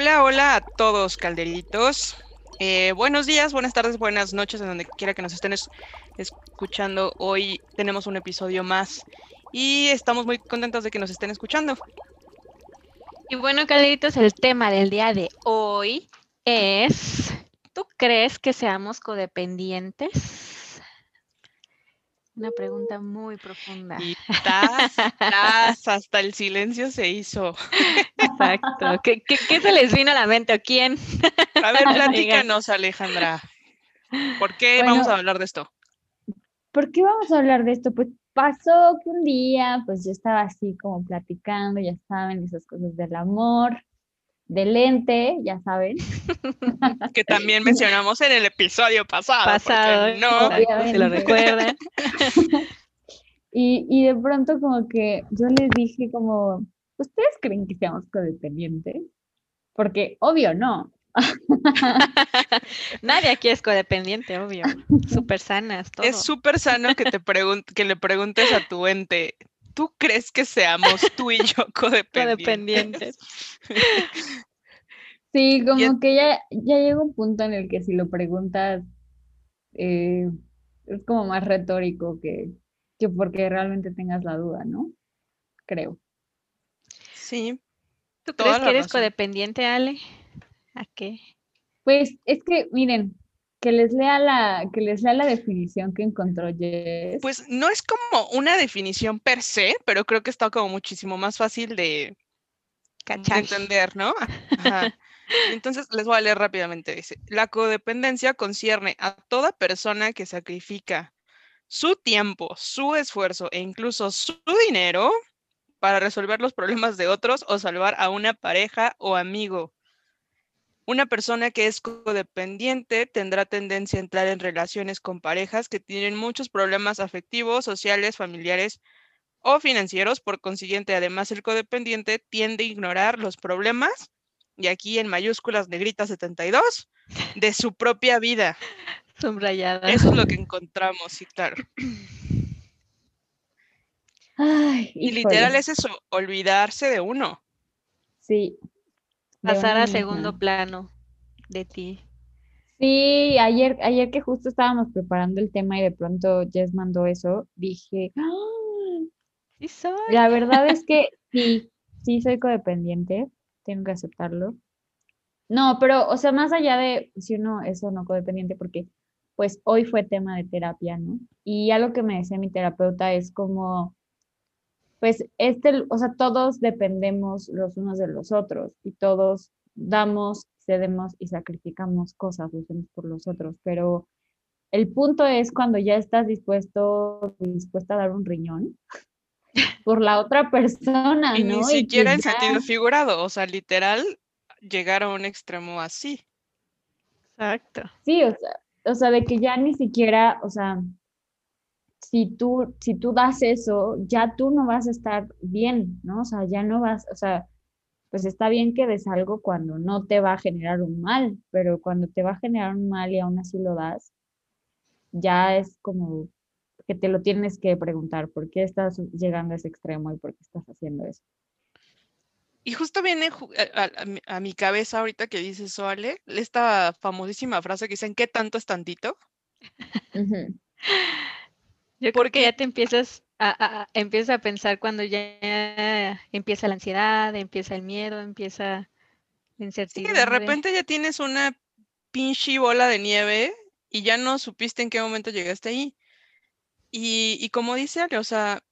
Hola, hola a todos, calderitos. Eh, buenos días, buenas tardes, buenas noches, en donde quiera que nos estén escuchando. Hoy tenemos un episodio más y estamos muy contentos de que nos estén escuchando. Y bueno, calderitos, el tema del día de hoy es, ¿tú crees que seamos codependientes? Una pregunta muy profunda. Y hasta el silencio se hizo. Exacto. ¿Qué, se les vino a la mente o quién? A ver, platícanos, Alejandra. ¿Por qué vamos a hablar de esto? ¿Por qué vamos a hablar de esto? Pues pasó que un día, pues yo estaba así como platicando, ya saben, esas cosas del amor, del lente, ya saben. que también mencionamos en el episodio pasado. Pasado, no, si lo recuerdan. y, y de pronto como que yo les dije como, ¿ustedes creen que seamos codependientes? Porque obvio no. Nadie aquí es codependiente, obvio. Súper sanas. Es súper sano que, te que le preguntes a tu ente, ¿tú crees que seamos tú y yo codependientes? Sí, como que ya, ya llega un punto en el que si lo preguntas eh, es como más retórico que, que porque realmente tengas la duda, ¿no? Creo. Sí. ¿Tú crees que eres codependiente, Ale? ¿A qué? Pues es que, miren, que les lea la, que les lea la definición que encontró Jess. Pues no es como una definición per se, pero creo que está como muchísimo más fácil de, entender, ¿no? Entonces les voy a leer rápidamente. Dice, la codependencia concierne a toda persona que sacrifica su tiempo, su esfuerzo e incluso su dinero para resolver los problemas de otros o salvar a una pareja o amigo. Una persona que es codependiente tendrá tendencia a entrar en relaciones con parejas que tienen muchos problemas afectivos, sociales, familiares o financieros. Por consiguiente, además, el codependiente tiende a ignorar los problemas, y aquí en mayúsculas negritas 72, de su propia vida. Subrayada. Eso es lo que encontramos, sí, claro. y literal es eso, olvidarse de uno. Sí, Pasar a segundo plano de ti. Sí, ayer, ayer que justo estábamos preparando el tema y de pronto Jess mandó eso, dije, ¡Ah! sí soy. La verdad es que sí, sí soy codependiente, tengo que aceptarlo. No, pero, o sea, más allá de si uno es o no codependiente, porque pues hoy fue tema de terapia, ¿no? Y algo que me decía mi terapeuta es como, pues este, o sea, todos dependemos los unos de los otros y todos damos, cedemos y sacrificamos cosas los unos por los otros, pero el punto es cuando ya estás dispuesto, dispuesta a dar un riñón por la otra persona, y ¿no? Ni siquiera en sentido figurado, o sea, literal, llegar a un extremo así. Exacto. Sí, o sea, o sea, de que ya ni siquiera, o sea, si tú, si tú das eso, ya tú no vas a estar bien, ¿no? O sea, ya no vas, o sea, pues está bien que des algo cuando no te va a generar un mal, pero cuando te va a generar un mal y aún así lo das, ya es como que te lo tienes que preguntar, ¿por qué estás llegando a ese extremo y por qué estás haciendo eso? Y justo viene a, mi cabeza ahorita que dice eso, Ale, esta famosísima frase que dicen, ¿qué tanto es tantito? Yo creo que ya te empiezas a, a pensar cuando ya empieza la ansiedad, empieza el miedo, empieza la incertidumbre. Sí, de repente ya tienes una pinche bola de nieve y ya no supiste en qué momento llegaste ahí. Y, como dice Ale, o sea,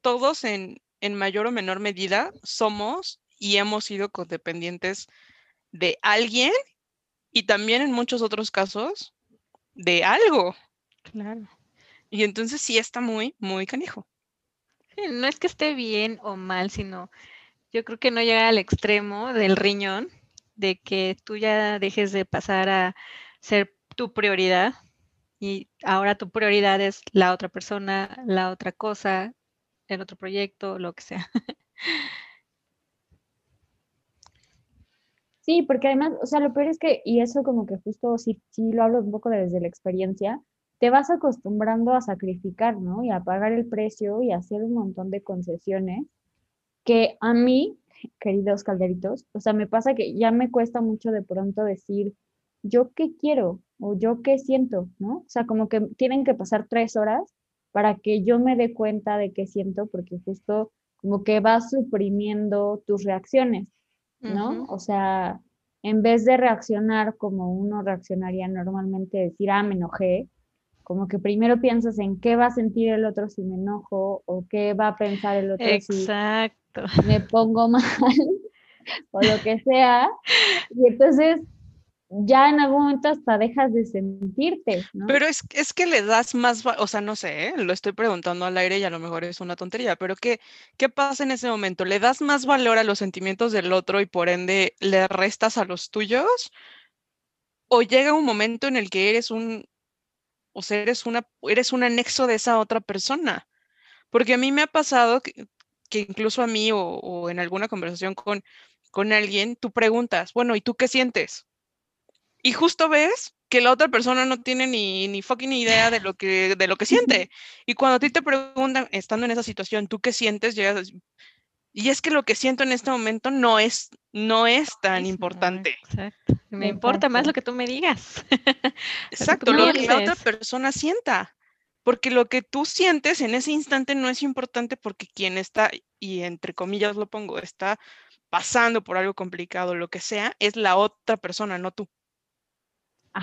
todos en, en mayor o menor medida somos y hemos sido codependientes de alguien y también en muchos otros casos de algo. Claro. Y entonces sí está muy, muy canijo. no es que esté bien o mal, sino yo creo que no llega al extremo del riñón, de que tú ya dejes de pasar a ser tu prioridad y ahora tu prioridad es la otra persona, la otra cosa, el otro proyecto, lo que sea. Sí, porque además, o sea, lo peor es que, y eso como que justo sí, sí lo hablo un poco desde la experiencia, te vas acostumbrando a sacrificar, ¿no? Y a pagar el precio y a hacer un montón de concesiones que a mí queridos calderitos, o sea, me pasa que ya me cuesta mucho de pronto decir, yo qué quiero o yo qué siento, ¿no? O sea, como que tienen que pasar tres horas para que yo me dé cuenta de qué siento, porque justo como que vas suprimiendo tus reacciones, ¿no? O sea, en vez de reaccionar como uno reaccionaría normalmente, decir, ah, me enojé, como que primero piensas en qué va a sentir el otro si me enojo o qué va a pensar el otro Exacto. si me pongo mal o lo que sea. Y entonces ya en algún momento hasta dejas de sentirte, ¿no? Pero es, es que le das más, o sea, no sé, ¿eh? lo estoy preguntando al aire y a lo mejor es una tontería, pero ¿qué, ¿qué pasa en ese momento? ¿Le das más valor a los sentimientos del otro y por ende le restas a los tuyos? ¿O llega un momento en el que eres un, o sea, eres, una, eres un anexo de esa otra persona? Porque a mí me ha pasado que, que incluso a mí o, o en alguna conversación con, con alguien, tú preguntas, bueno, ¿y tú qué sientes? y justo ves que la otra persona no tiene ni, ni fucking idea de lo que, de lo que siente. Y cuando a ti te preguntan, estando en esa situación, ¿tú qué sientes? Llegas y es que lo que siento en este momento no es, no es tan importante. Exacto. Me importa más lo que tú me digas. Exacto, lo que la otra persona sienta. Porque lo que tú sientes en ese instante no es importante porque quien está, y entre comillas lo pongo, está pasando por algo complicado, lo que sea, es la otra persona, no tú.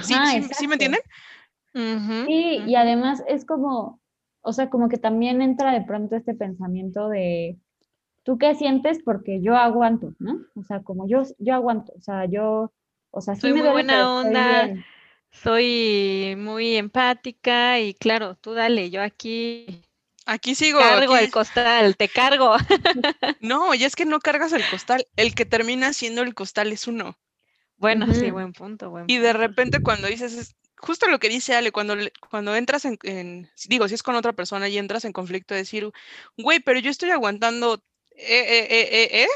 ¿Sí, sí, me entienden? sí, y además es como, o sea, como que también entra de pronto este pensamiento de, ¿tú qué sientes? Porque yo aguanto, ¿no? O sea, como yo, yo aguanto, o sea, yo, o sea, sí soy muy buena onda, soy muy empática y claro, tú dale, yo aquí Aquí sigo. Cargo el costal, te cargo. No, y es que no cargas el costal, el que termina siendo el costal es uno. Bueno, sí, buen punto, buen Y de repente cuando dices, es justo lo que dice Ale, cuando, cuando entras en, digo, si es con otra persona y entras en conflicto, decir, güey, pero yo estoy aguantando, eh, eh, eh,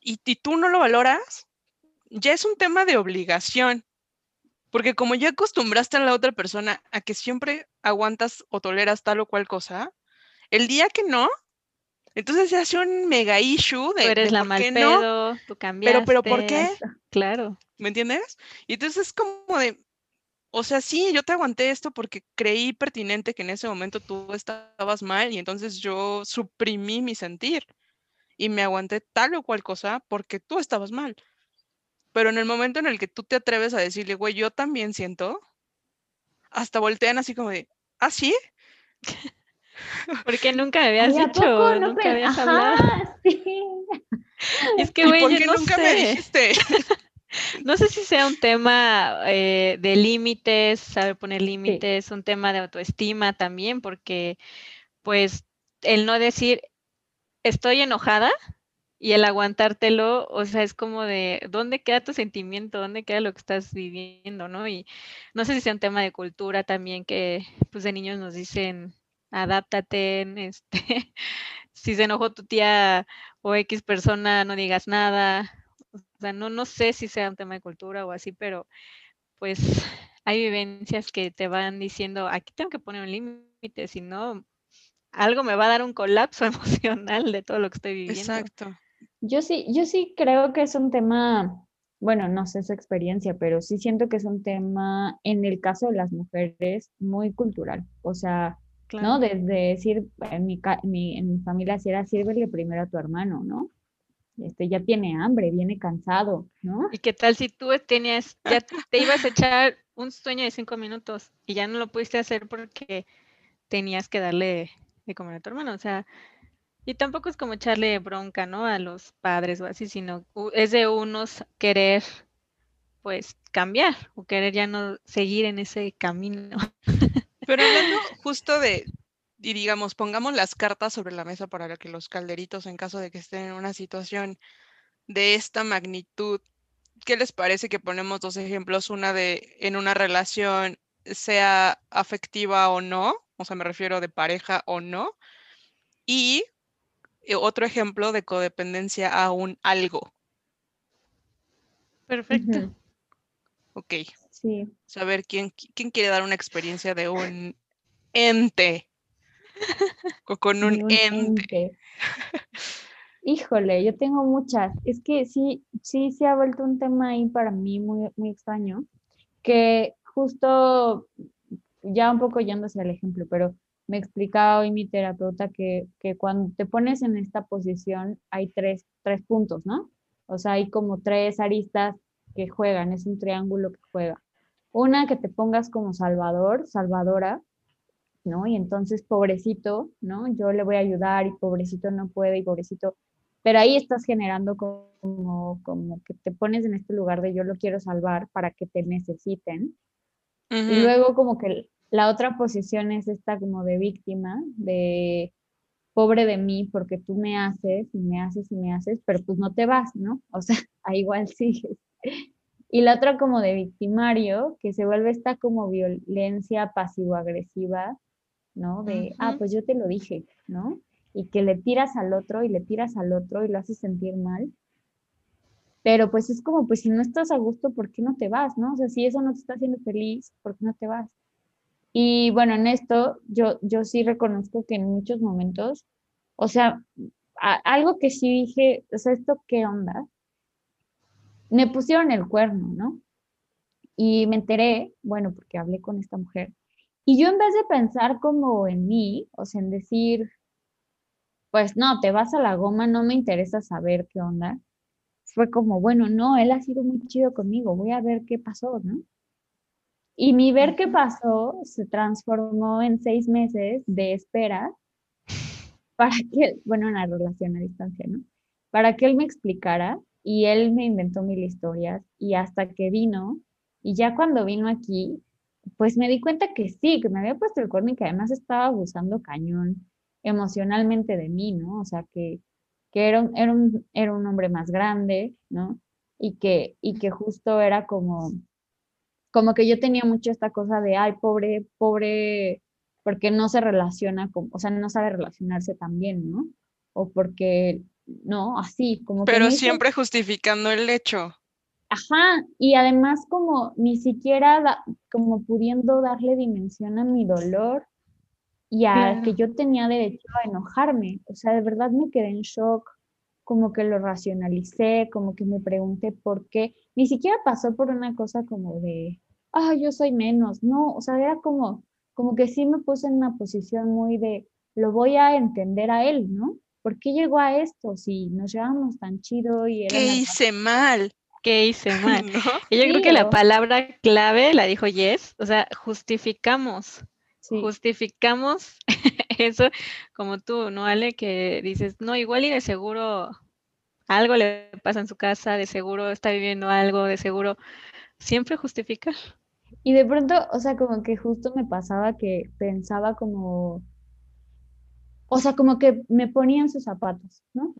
y, y tú no lo valoras, ya es un tema de obligación. Porque como ya acostumbraste a la otra persona a que siempre aguantas o toleras tal o cual cosa, el día que no, entonces se hace un mega issue de. Tú eres la mal pedo, tú cambiaste. Pero, pero ¿por qué? Claro. ¿Me entiendes? Y entonces es como de. O sea, sí, yo te aguanté esto porque creí pertinente que en ese momento tú estabas mal y entonces yo suprimí mi sentir y me aguanté tal o cual cosa porque tú estabas mal. Pero en el momento en el que tú te atreves a decirle, güey, yo también siento, hasta voltean así como de, ¿ah, sí? Porque nunca me habías dicho, nunca habías hablado. Es que, güey, yo no nunca sé. me dijiste? No sé si sea un tema eh, de límites, saber poner límites, un tema de autoestima también, porque pues el no decir estoy enojada y el aguantártelo, o sea, es como de dónde queda tu sentimiento, dónde queda lo que estás viviendo, ¿no? Y no sé si sea un tema de cultura también que pues de niños nos dicen adáptate, este, si se enojó tu tía o X persona, no digas nada. O sea, no, no sé si sea un tema de cultura o así, pero pues hay vivencias que te van diciendo, aquí tengo que poner un límite, si no, algo me va a dar un colapso emocional de todo lo que estoy viviendo. Exacto. Yo sí, yo sí creo que es un tema, bueno, no sé su experiencia, pero sí siento que es un tema, en el caso de las mujeres, muy cultural. O sea, ¿no? Desde decir, en mi, en mi familia si era, sírvele primero a tu hermano, ¿no? Este, ya tiene hambre, viene cansado, ¿no? ¿Y qué tal si tú tenías, ya te ibas a echar un sueño de cinco minutos y ya no lo pudiste hacer porque tenías que darle de comer a tu hermano? O sea, y tampoco es como echarle bronca, ¿no? A los padres o así, sino es de unos querer, pues, cambiar o querer ya no seguir en ese camino. Pero hablando justo de, y digamos, pongamos las cartas sobre la mesa para que los calderitos, en caso de que estén en una situación de esta magnitud, ¿qué les parece que ponemos dos ejemplos? Una de en una relación, sea afectiva o no, o sea, me refiero de pareja o no, y eh, otro ejemplo de codependencia a un algo. Perfecto. Ok. Sí. Saber quién, quién quiere dar una experiencia de un ente. O con un, ente. Híjole, yo tengo muchas. Es que sí, sí se ha vuelto un tema ahí para mí muy, muy extraño, que justo ya un poco yendo hacia el ejemplo, pero me explicaba hoy mi terapeuta que, que cuando te pones en esta posición hay tres, tres puntos, ¿no? O sea, hay como tres aristas que juegan, es un triángulo que juega. Una, que te pongas como salvador, salvadora, ¿no? Y entonces, pobrecito, ¿no? Yo le voy a ayudar y pobrecito no puede y pobrecito, pero ahí estás generando como, como que te pones en este lugar de yo lo quiero salvar para que te necesiten. Y luego como que la otra posición es esta como de víctima, de pobre de mí porque tú me haces y me haces y me haces, pero pues no te vas, ¿no? O sea, ahí igual sigues. Y la otra como de victimario, que se vuelve esta como violencia pasivo-agresiva, ¿no? De, ah, pues yo te lo dije, ¿no? Y que le tiras al otro y le tiras al otro y lo haces sentir mal. Pero pues es como, pues si no estás a gusto, ¿por qué no te vas, no? O sea, si eso no te está haciendo feliz, ¿por qué no te vas? Y bueno, en esto yo, yo sí reconozco que en muchos momentos, o sea, algo que sí dije, o sea, ¿esto qué onda? Me pusieron el cuerno, ¿no? Y me enteré, bueno, porque hablé con esta mujer, y yo en vez de pensar como en mí, o sea, en decir, pues no, te vas a la goma, no me interesa saber qué onda, fue como, bueno, no, él ha sido muy chido conmigo, voy a ver qué pasó, ¿no? Y mi ver qué pasó se transformó en seis meses de espera para que, bueno, una relación a distancia, ¿no? Para que él me explicara y él me inventó mil historias y hasta que vino, y ya cuando vino aquí, pues me di cuenta que sí, que me había puesto el cuerno y que además estaba abusando cañón emocionalmente de mí, ¿no? O sea, que, que era, un, era, un, era un hombre más grande, ¿no? Y que, y que justo era como, como que yo tenía mucho esta cosa de, ay, pobre, pobre, porque no se relaciona con, o sea, no sabe relacionarse tan bien, ¿no? O porque, no, así, como Pero siempre justificando el hecho. Ajá, y además como ni siquiera como pudiendo darle dimensión a mi dolor y a que yo tenía derecho a enojarme. O sea, de verdad me quedé en shock, como que lo racionalicé, como que me pregunté por qué. Ni siquiera pasó por una cosa como de, ah, yo soy menos, no, o sea, era como, como que sí me puse en una posición muy de, lo voy a entender a él, ¿no? ¿Por qué llegó a esto si nos llevamos tan chido y ¿Qué hice mal? ¿Qué hice mal? Y yo creo que la palabra clave la dijo Yes, o sea, justificamos. Justificamos eso como tú, ¿no, Ale? Que dices, no, igual y de seguro algo le pasa en su casa, de seguro está viviendo algo, de seguro siempre justificar. Y de pronto, o sea, como que justo me pasaba que pensaba como, o sea, como que me ponía en sus zapatos, ¿no?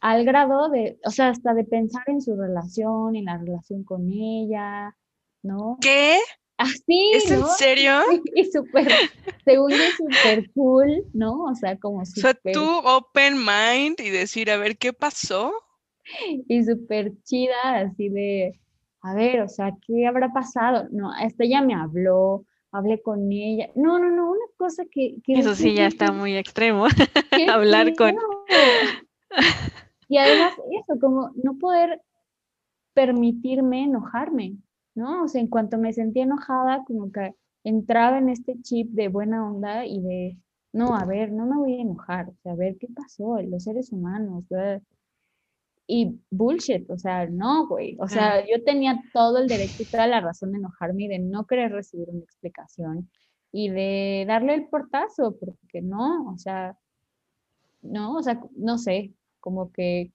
Al grado de, o sea, hasta de pensar en su relación, en la relación con ella, ¿no? ¿Qué? Así, ¿Es en serio? Y súper, según yo, súper cool, ¿no? O sea, como súper... O sea, tú open mind y decir, a ver, ¿qué pasó? Y súper chida, así de, a ver, o sea, ¿qué habrá pasado? No, esta ya me habló, hablé con ella. No, no, no, una cosa que... Eso sí ya está muy extremo, hablar con... Y además eso, como no poder permitirme enojarme, ¿no? O sea, en cuanto me sentía enojada, como que entraba en este chip de buena onda y de, no, a ver, no me voy a enojar, o sea, a ver qué pasó, los seres humanos, ¿verdad? Y bullshit, o sea, no, güey. O sea, yo tenía todo el derecho y toda la razón de enojarme y de no querer recibir una explicación y de darle el portazo, porque no, o sea, no, o sea, no sé, como que,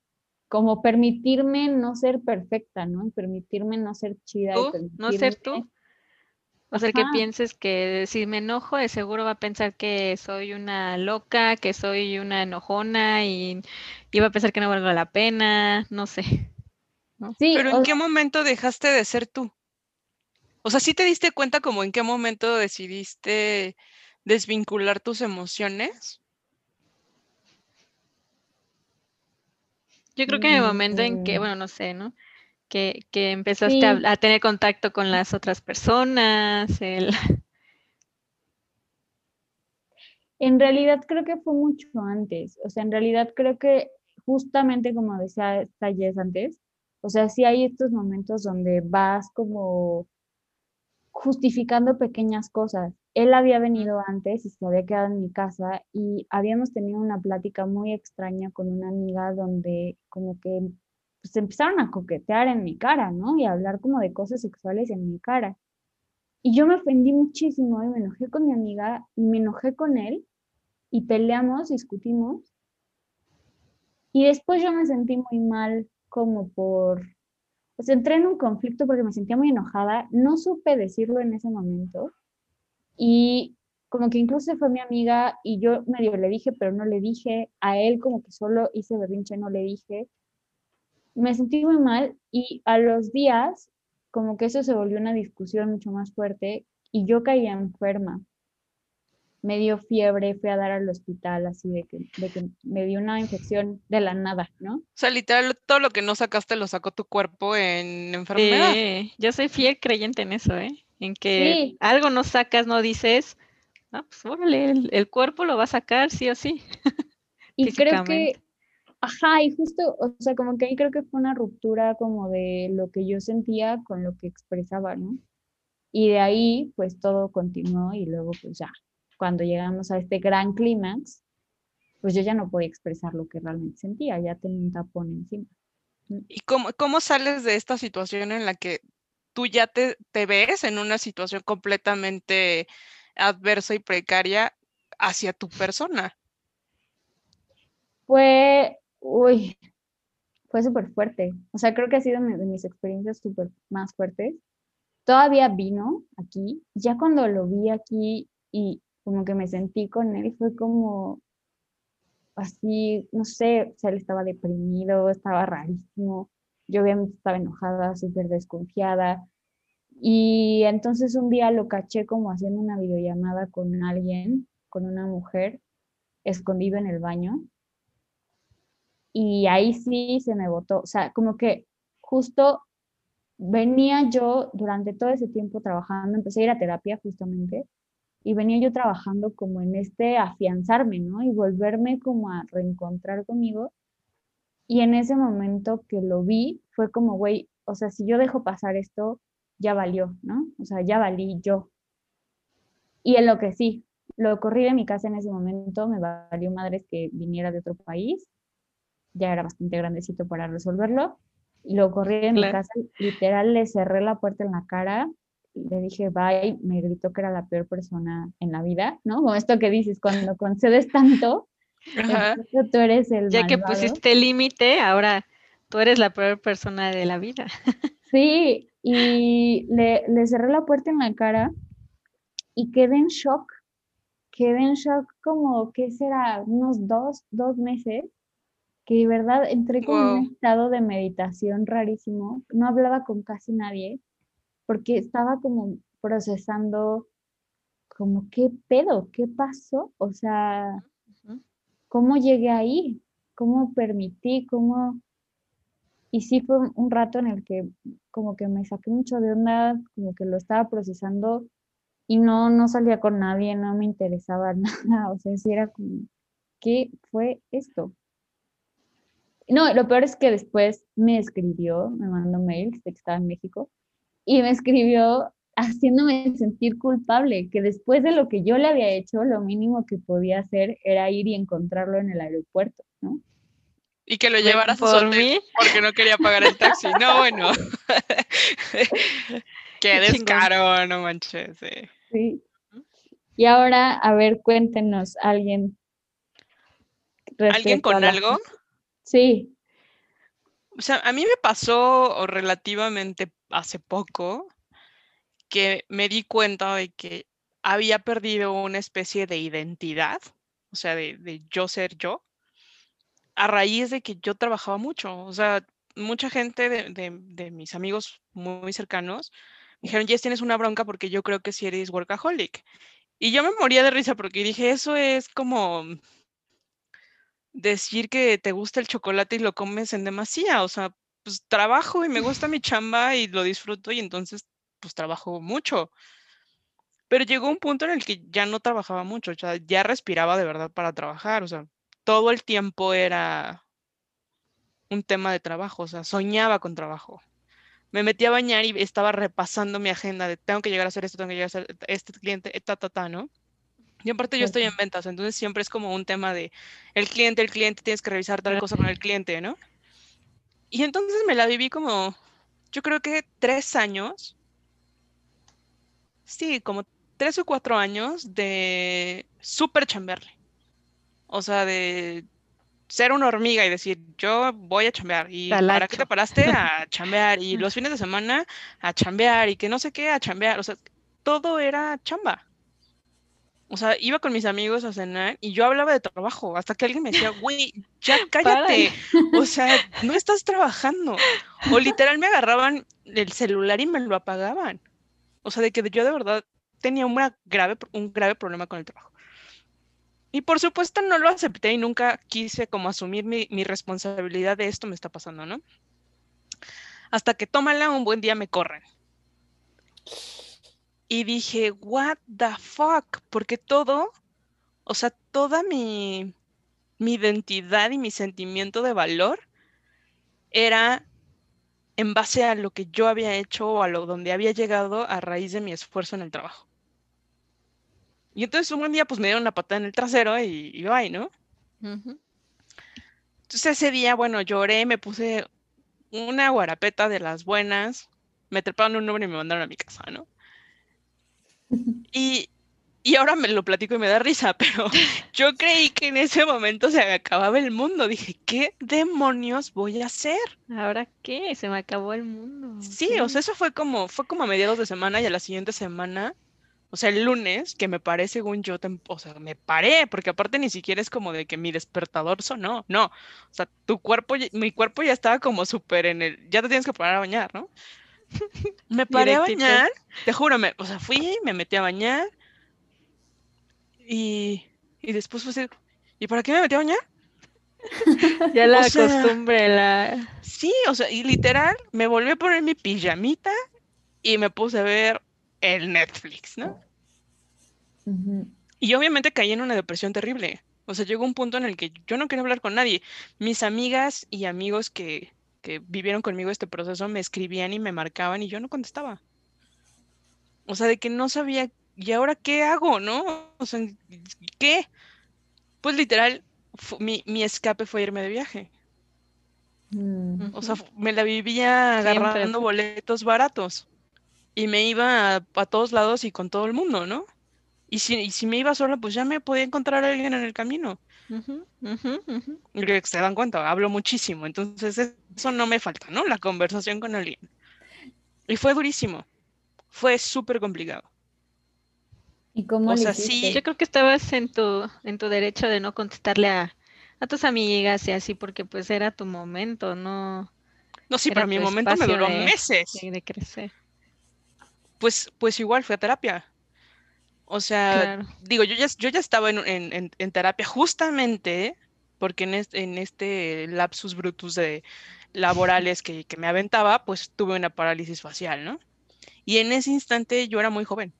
como permitirme no ser perfecta, ¿no? Permitirme no ser chida. no ser tú. O sea, que pienses que si me enojo, de seguro va a pensar que soy una loca, que soy una enojona y, va a pensar que no valgo la pena, no sé. Sí, Pero ¿en qué momento dejaste de ser tú? O sea, ¿sí te diste cuenta como en qué momento decidiste desvincular tus emociones? Yo creo que en el momento en que, mm. bueno, no sé, ¿no? que, empezaste a, tener contacto con las otras personas? En realidad creo que fue mucho antes, o sea, en realidad creo que justamente como decía Talles antes, o sea, sí hay estos momentos donde vas como justificando pequeñas cosas. Él había venido antes y se había quedado en mi casa y habíamos tenido una plática muy extraña con una amiga donde como que pues empezaron a coquetear en mi cara, ¿no? Y a hablar como de cosas sexuales en mi cara. Y yo me ofendí muchísimo y me enojé con mi amiga y me enojé con él y peleamos, discutimos. Y después yo me sentí muy mal como por, pues entré en un conflicto porque me sentía muy enojada, no supe decirlo en ese momento y como que incluso fue mi amiga y yo medio le dije, pero no le dije, a él como que solo hice berrinche, no le dije. Me sentí muy mal y a los días como que eso se volvió una discusión mucho más fuerte y yo caía enferma me dio fiebre, fui a dar al hospital, así de que, de que me dio una infección de la nada, ¿no? O sea, literal, todo lo que no sacaste lo sacó tu cuerpo en enfermedad. Sí, yo soy fiel creyente en eso, ¿eh? En que algo no sacas, no dices, no, pues órale, el, cuerpo lo va a sacar sí o sí. y creo que, ajá, y justo, o sea, como que ahí creo que fue una ruptura como de lo que yo sentía con lo que expresaba, ¿no? Y de ahí, pues todo continuó y luego, pues ya, cuando llegamos a este gran clímax, pues yo ya no podía expresar lo que realmente sentía, ya tenía un tapón encima. ¿Y cómo, cómo sales de esta situación en la que tú ya te, te ves en una situación completamente adversa y precaria hacia tu persona? Fue, uy, fue súper fuerte. O sea, creo que ha sido de mis experiencias súper más fuertes. Todavía vino aquí, ya cuando lo vi aquí y como que me sentí con él, fue como así, no sé, o sea, él estaba deprimido, estaba rarísimo, yo obviamente estaba enojada, súper desconfiada, y entonces un día lo caché como haciendo una videollamada con alguien, con una mujer, escondido en el baño, y ahí sí se me botó, o sea, como que justo venía yo durante todo ese tiempo trabajando, empecé a ir a terapia justamente, y venía yo trabajando como en este afianzarme, ¿no? Y volverme como a reencontrar conmigo. Y en ese momento que lo vi, fue como, güey, o sea, si yo dejo pasar esto, ya valió, ¿no? O sea, ya valí yo. Y en lo que sí, lo corrí de mi casa en ese momento, me valió madres que viniera de otro país, ya era bastante grandecito para resolverlo, y lo corrí de mi casa, literal le cerré la puerta en la cara, le dije bye, me gritó que era la peor persona en la vida, ¿no? Como esto que dices, cuando concedes tanto, tú eres el Ya que pusiste límite, ahora tú eres la peor persona de la vida. Sí, y le, le cerré la puerta en la cara y quedé en shock. Quedé en shock como, ¿qué será? Unos dos, dos meses que de verdad entré con un estado de meditación rarísimo, no hablaba con casi nadie, porque estaba como procesando como qué pedo, qué pasó, o sea, cómo llegué ahí, cómo permití, cómo... Y sí fue un rato en el que como que me saqué mucho de onda, como que lo estaba procesando y no, no salía con nadie, no me interesaba nada, o sea, sí era como, ¿qué fue esto? No, lo peor es que después me escribió, me mandó mail, que estaba en México, y me escribió haciéndome sentir culpable, que después de lo que yo le había hecho, lo mínimo que podía hacer era ir y encontrarlo en el aeropuerto, ¿no? Y que lo llevaras a su mí porque no quería pagar el taxi. No, bueno. Qué descaro, no manches. Sí. Y ahora, a ver, cuéntenos, alguien. ¿Alguien con algo? Sí. O sea, a mí me pasó relativamente hace poco que me di cuenta de que había perdido una especie de identidad, o sea, de, yo ser yo, a raíz de que yo trabajaba mucho. O sea, mucha gente de, mis amigos muy cercanos me dijeron, Jess, tienes una bronca porque yo creo que si eres workaholic. Y yo me moría de risa porque dije, eso es como decir que te gusta el chocolate y lo comes en demasía. O sea, pues trabajo y me gusta mi chamba y lo disfruto y entonces pues trabajo mucho. Pero llegó un punto en el que ya no trabajaba mucho, o sea, ya respiraba de verdad para trabajar, o sea, todo el tiempo era un tema de trabajo, o sea, soñaba con trabajo. Me metí a bañar y estaba repasando mi agenda de tengo que llegar a hacer esto, tengo que llegar a hacer este cliente, ta, ta, ¿no? Y aparte yo estoy en ventas, entonces siempre es como un tema de el cliente, el cliente, tienes que revisar tal cosa con el cliente, ¿no? Y entonces me la viví como, yo creo que tres años, sí, como tres o cuatro años de súper chambearle. O sea, de ser una hormiga y decir, yo voy a chambear. ¿Y para qué te paraste? A chambear. Y los fines de semana a chambear. Y que no sé qué, a chambear. O sea, todo era chamba. O sea, iba con mis amigos a cenar y yo hablaba de trabajo, hasta que alguien me decía, güey, ya cállate. O sea, no estás trabajando. O literal me agarraban el celular y me lo apagaban. O sea, de que yo de verdad tenía una grave, un grave problema con el trabajo. Y por supuesto no lo acepté y nunca quise como asumir mi, mi responsabilidad de esto me está pasando, ¿no? Hasta que tómala, un buen día me corren y dije, what the fuck, porque todo, o sea, toda mi, mi identidad y mi sentimiento de valor era en base a lo que yo había hecho o a lo donde había llegado a raíz de mi esfuerzo en el trabajo. Y entonces un buen día pues me dieron una patada en el trasero y, y bye, ¿no? Entonces ese día, bueno, lloré, me puse una guarapeta de las buenas, me treparon un número y me mandaron a mi casa, ¿no? Y, ahora me lo platico y me da risa, pero yo creí que en ese momento se acababa el mundo. Dije, ¿qué demonios voy a hacer? ¿Ahora qué? Se me acabó el mundo. Sí, o sea, eso fue como, fue como a mediados de semana y a la siguiente semana, o sea, el lunes, que me paré según yo, o sea, me paré, porque aparte ni siquiera es como de que mi despertador sonó, no. O sea, tu cuerpo, mi cuerpo ya estaba como súper en el, ya te tienes que poner a bañar, ¿no? Me paré a bañar, te juro, me, o sea, fui, me metí a bañar y, y después fue ¿y para qué me metí a bañar? ya la costumbre, la... Sí, o sea, y literal, me volví a poner mi pijamita y me puse a ver el Netflix, ¿no? Y obviamente caí en una depresión terrible. O sea, llegó un punto en el que yo no quería hablar con nadie. Mis amigas y amigos que, que vivieron conmigo este proceso me escribían y me marcaban y yo no contestaba. O sea, de que no sabía, ¿y ahora qué hago, no? O sea, ¿qué? Pues literal, mi, escape fue irme de viaje. Mm. O sea, me la vivía agarrando boletos baratos y me iba a, todos lados y con todo el mundo, ¿no? Y si, y si me iba sola, pues ya me podía encontrar a alguien en el camino. se dan cuenta, hablo muchísimo, entonces eso no me falta, ¿no? La conversación con alguien. Y fue durísimo, fue súper complicado. ¿Y cómo o sea, sí, yo creo que estabas en tu, en tu derecho de no contestarle a, a tus amigas y así, porque pues era tu momento, ¿no? No, sí, pero mi momento me duró meses. De, crecer. Pues, pues igual fue a terapia. O sea, digo, yo ya, yo ya estaba en, terapia justamente porque en este, en este lapsus brutus de laborales que, me aventaba, pues tuve una parálisis facial, ¿no? Y en ese instante yo era muy joven.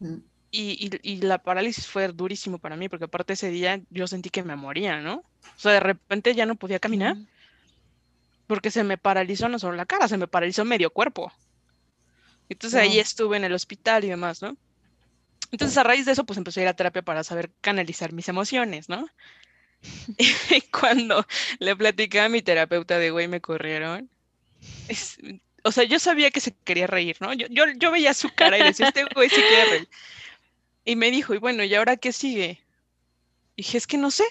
Mm. Y, la parálisis fue durísimo para mí, porque aparte ese día yo sentí que me moría, ¿no? O sea, de repente ya no podía caminar, porque se me paralizó no solo la cara, se me paralizó medio cuerpo. Entonces ahí estuve en el hospital y demás, ¿no? Entonces, a raíz de eso, pues empecé a ir a terapia para saber canalizar mis emociones, ¿no? Y cuando le platicé a mi terapeuta de, güey, me corrieron, o sea, yo sabía que se quería reír, ¿no? Yo, yo, veía su cara y decía, este güey se quiere reír. Y me dijo, y bueno, ¿y ahora qué sigue? Y dije, es que no sé.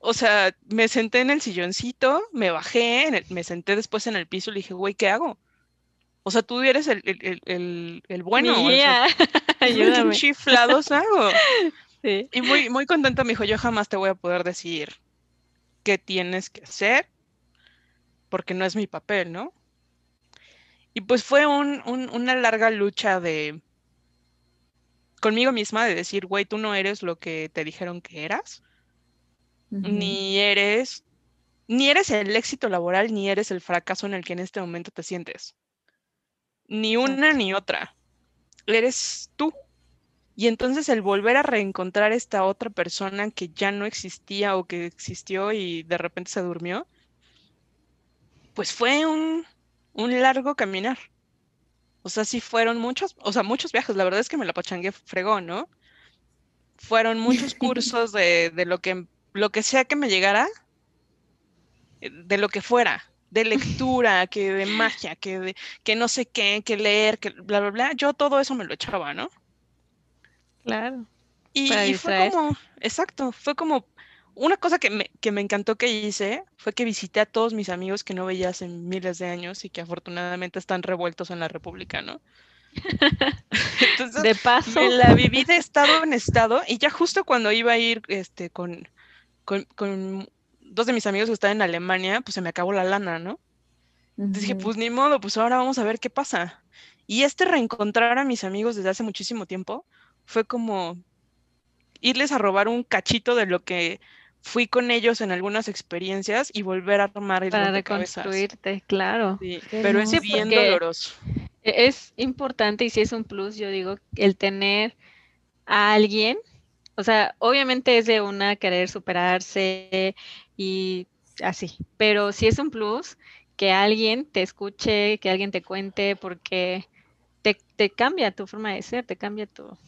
O sea, me senté en el silloncito, me bajé, me senté después en el piso y le dije, güey, ¿qué hago? O sea, tú eres el, el, el, el bueno. Ayúdame. chiflados hago. Sí. Y muy, muy contenta me dijo, yo jamás te voy a poder decir qué tienes que hacer, porque no es mi papel, ¿no? Y pues fue un, un, una larga lucha de conmigo misma de decir, güey, tú no eres lo que te dijeron que eras, ni eres, ni eres el éxito laboral, ni eres el fracaso en el que en este momento te sientes. Ni una ni otra. Eres tú. Y entonces el volver a reencontrar esta otra persona que ya no existía o que existió y de repente se durmió, pues fue un, un largo caminar. O sea, sí fueron muchos, o sea, muchos viajes. La verdad es que me la pachangué fregó, ¿no? Fueron muchos cursos de, de, lo que lo que sea que me llegara, eh, de lo que fuera, de lectura, que de magia, que de que no sé qué, que leer, que bla bla bla, yo todo eso me lo echaba, ¿no? Claro. Y, y fue como, exacto, fue como una cosa que me, que me, encantó que hice fue que visité a todos mis amigos que no veía hace miles de años y que afortunadamente están revueltos en la República, ¿no? Entonces, de paso. Me la viví de estado en estado y ya justo cuando iba a ir este, con, con, con dos de mis amigos que están en Alemania, pues se me acabó la lana, ¿no? Dije, pues ni modo, pues ahora vamos a ver qué pasa. Y este reencontrar a mis amigos desde hace muchísimo tiempo fue como irles a robar un cachito de lo que fui con ellos en algunas experiencias y volver a armar el Para reconstruirte, claro. Sí, pero es bien doloroso. E-, es importante y si es un plus, yo digo, el tener a alguien, o sea, obviamente es de una querer superarse y así, pero si es un plus, que alguien te escuche, que alguien te cuente, porque te, te cambia tu forma de ser, te cambia tu,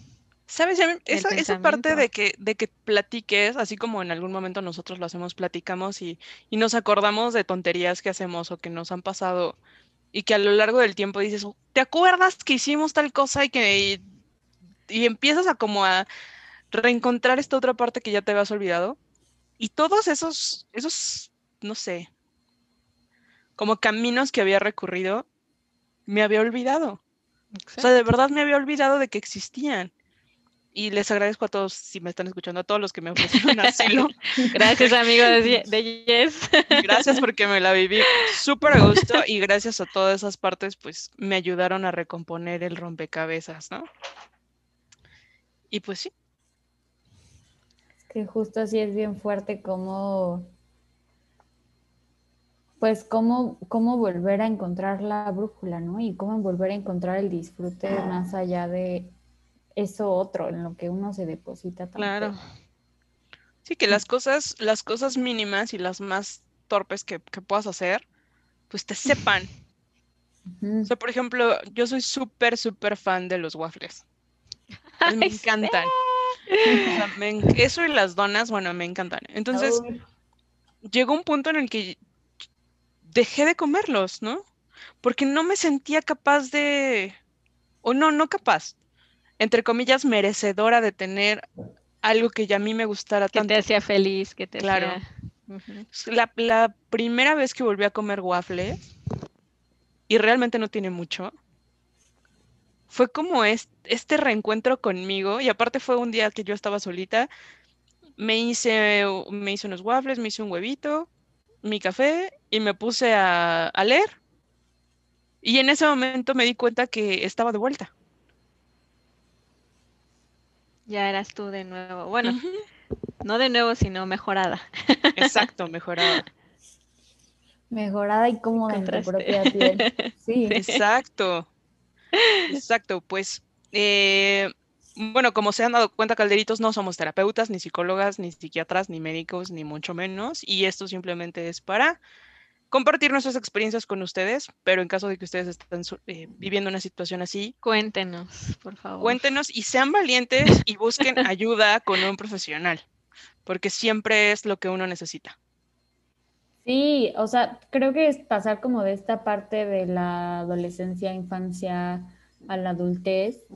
¿Sabes? Esa, esa, parte de que, de que platiques, así como en algún momento nosotros lo hacemos, platicamos y, y, nos acordamos de tonterías que hacemos o que nos han pasado y que a lo largo del tiempo dices, ¿te acuerdas que hicimos tal cosa y que y, empiezas a como a reencontrar esta otra parte que ya te habías olvidado? Y todos esos, esos, no sé, como caminos que había recurrido, me había olvidado. O sea, de verdad me había olvidado de que existían y les agradezco a todos, si me están escuchando, a todos los que me ofrecieron asilo. gracias, amigo de, de Yes. gracias porque me la viví súper a gusto y gracias a todas esas partes, pues me ayudaron a recomponer el rompecabezas, ¿no? Y pues sí. Es que justo así es bien fuerte como, pues cómo, cómo volver a encontrar la brújula, ¿no? Y cómo volver a encontrar el disfrute más allá de eso otro en lo que uno se deposita. Claro. Sí, que las cosas, las cosas mínimas y las más torpes que, puedas hacer, pues te sepan. O sea, por ejemplo, yo soy súper, súper fan de los waffles. Me encantan. eso y las donas, bueno, me encantan. Entonces, llegó un punto en el que dejé de comerlos, ¿no? Porque no me sentía capaz de, o no, no capaz, entre comillas, merecedora de tener algo que ya a mí me gustara tanto. Que te hacía feliz, que te claro. la, la, primera vez que volví a comer waffles, y realmente no tiene mucho, fue como este, reencuentro conmigo, y aparte fue un día que yo estaba solita, me hice, me hice unos waffles, me hice un huevito, mi café, y me puse a, a leer. Y en ese momento me di cuenta que estaba de vuelta. Ya eras tú de nuevo. Bueno, no de nuevo, sino mejorada. Exacto, mejorada. Mejorada y cómoda en tu propia piel. Sí. Exacto. Exacto, pues eh, bueno, como se han dado cuenta, Calderitos, no somos terapeutas, ni psicólogas, ni psiquiatras, ni médicos, ni mucho menos. Y esto simplemente es para compartir nuestras experiencias con ustedes, pero en caso de que ustedes estén eh, viviendo una situación así, cuéntenos, por favor. Cuéntenos y sean valientes y busquen ayuda con un profesional, porque siempre es lo que uno necesita. Sí, o sea, creo que es pasar como de esta parte de la adolescencia, infancia a la adultez,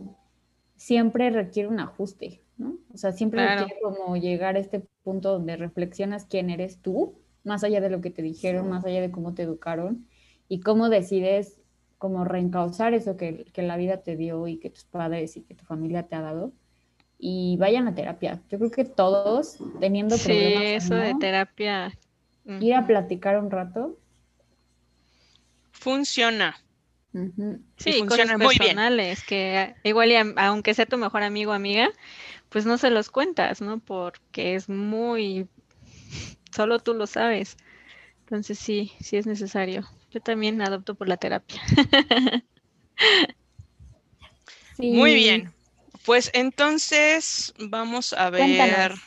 siempre requiere un ajuste, ¿no? O sea, siempre requiere como llegar a este punto donde reflexionas quién eres tú más allá de lo que te dijeron, más allá de cómo te educaron y cómo decides como reencauzar eso que, la vida te dio y que tus padres y que tu familia te ha dado y vayan a terapia. Yo creo que todos teniendo sí, eso de terapia. Ir a platicar un rato. Funciona. Sí, funciona muy bien. que igual y aunque sea tu mejor amigo o amiga, pues no se los cuentas, ¿no? Porque es muy solo tú lo sabes. Entonces sí, sí es necesario. Yo también adopto por la terapia. Muy bien. pues entonces vamos a ver. Cuéntanos.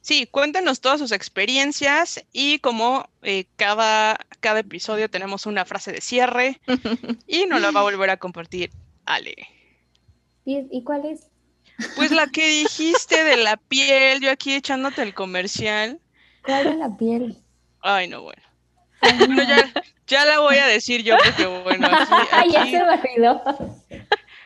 Sí, cuéntanos todas sus experiencias y como eh, cada, cada episodio tenemos una frase de cierre y nos la va a volver a compartir Ale. ¿Y, y cuál es? Pues la que dijiste de la piel, yo aquí echándote el comercial. ¿Cuál es la piel? Ay, no, bueno. Ay, Bueno, no. ya, ya la voy a decir yo porque, bueno, aquí, Ay, ya aquí- se me olvidó.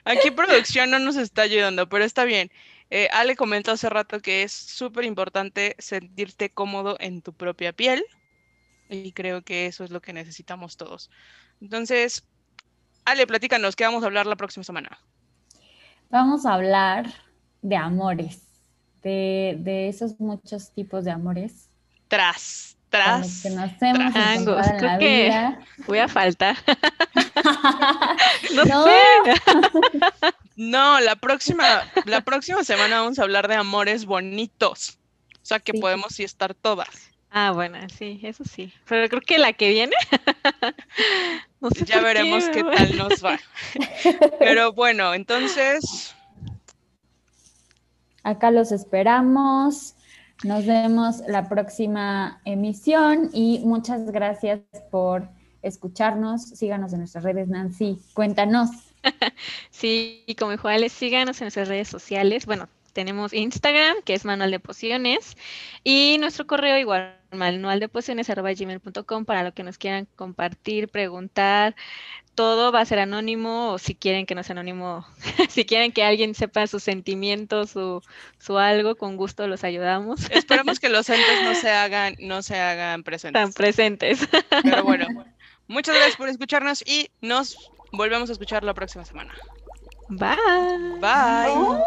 aquí producción no nos está ayudando, pero está bien. Eh, Ale comentó hace rato que es súper importante sentirte cómodo en tu propia piel y creo que eso es lo que necesitamos todos. Entonces, Ale, platícanos, ¿qué vamos a hablar la próxima semana? Vamos a hablar de amores, de, de esos muchos tipos de amores Tras, tras. que nos hemos tras. encontrado en Creo la que- vida. Voy a faltar. No, No. sé. No, la próxima, la próxima semana vamos a hablar de amores bonitos. O sea que Sí. podemos sí estar todas. Ah, bueno, sí, eso sí. Pero creo que la que viene. no sé Ya veremos qué tal nos va. Pero bueno, entonces, Acá los esperamos. Nos vemos la próxima emisión y muchas gracias por escucharnos. Síganos en nuestras redes, Nancy. Cuéntanos. Sí, y como dijo Ale, síganos en nuestras redes sociales. Bueno, tenemos Instagram, que es Manual de Pociones, y nuestro correo igual, manualdepociones.gmail.com para lo que nos quieran compartir, preguntar. Todo va a ser anónimo, o si quieren que no sea anónimo, si quieren que alguien sepa sus sentimientos, su, su algo, con gusto los ayudamos. esperemos que los entes no se hagan, no se hagan presentes. presentes. Pero bueno, muchas gracias por escucharnos y nos volvemos a escuchar la próxima semana. Bye. Bye.